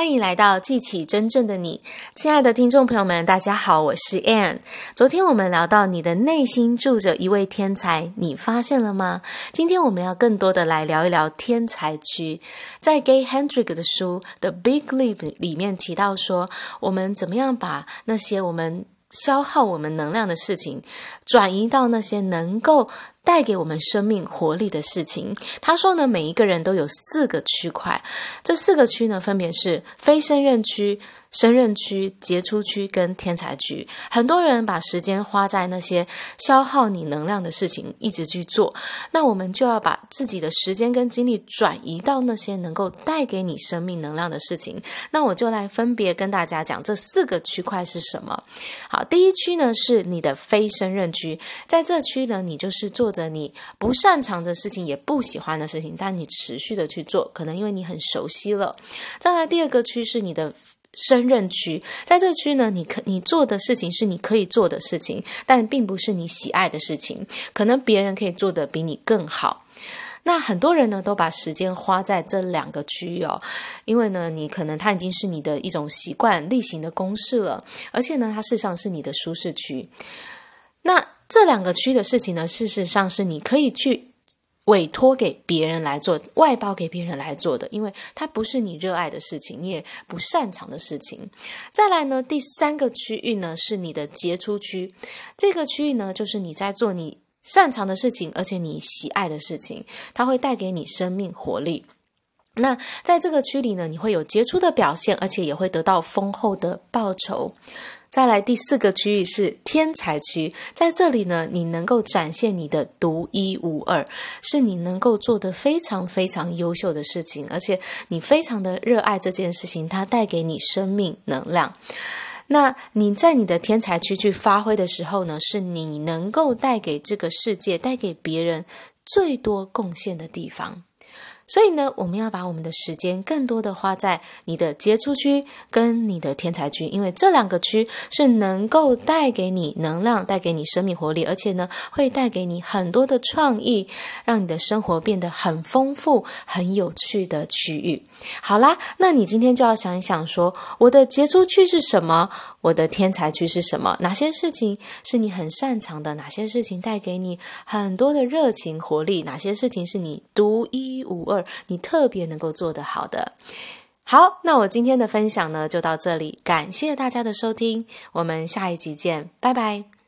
欢迎来到记起真正的你，亲爱的听众朋友们，大家好，我是 Ann。昨天我们聊到你的内心住着一位天才，你发现了吗？今天我们要更多的来聊一聊天才区。在 Gay Hendrick 的书《The Big Leap》里面提到说，我们怎么样把那些我们消耗我们能量的事情，转移到那些能够带给我们生命活力的事情。他说呢，每一个人都有四个区块，这四个区呢，分别是非胜任区。胜任区、杰出区跟天才区，很多人把时间花在那些消耗你能量的事情，一直去做。那我们就要把自己的时间跟精力转移到那些能够带给你生命能量的事情。那我就来分别跟大家讲这四个区块是什么。好，第一区呢是你的非胜任区，在这区呢，你就是做着你不擅长的事情，也不喜欢的事情，但你持续的去做，可能因为你很熟悉了。再来第二个区是你的。胜任区，在这区呢，你可你做的事情是你可以做的事情，但并不是你喜爱的事情，可能别人可以做得比你更好。那很多人呢，都把时间花在这两个区域哦，因为呢，你可能它已经是你的一种习惯、例行的公事了，而且呢，它事实上是你的舒适区。那这两个区的事情呢，事实上是你可以去。委托给别人来做，外包给别人来做的，因为它不是你热爱的事情，你也不擅长的事情。再来呢，第三个区域呢，是你的杰出区，这个区域呢，就是你在做你擅长的事情，而且你喜爱的事情，它会带给你生命活力。那在这个区里呢，你会有杰出的表现，而且也会得到丰厚的报酬。再来第四个区域是天才区，在这里呢，你能够展现你的独一无二，是你能够做得非常非常优秀的事情，而且你非常的热爱这件事情，它带给你生命能量。那你在你的天才区去发挥的时候呢，是你能够带给这个世界、带给别人最多贡献的地方。所以呢，我们要把我们的时间更多的花在你的杰出区跟你的天才区，因为这两个区是能够带给你能量、带给你生命活力，而且呢，会带给你很多的创意，让你的生活变得很丰富、很有趣的区域。好啦，那你今天就要想一想说，我的杰出区是什么？我的天才区是什么？哪些事情是你很擅长的？哪些事情带给你很多的热情活力？哪些事情是你独一无二、你特别能够做得好的？好，那我今天的分享呢，就到这里，感谢大家的收听，我们下一集见，拜拜。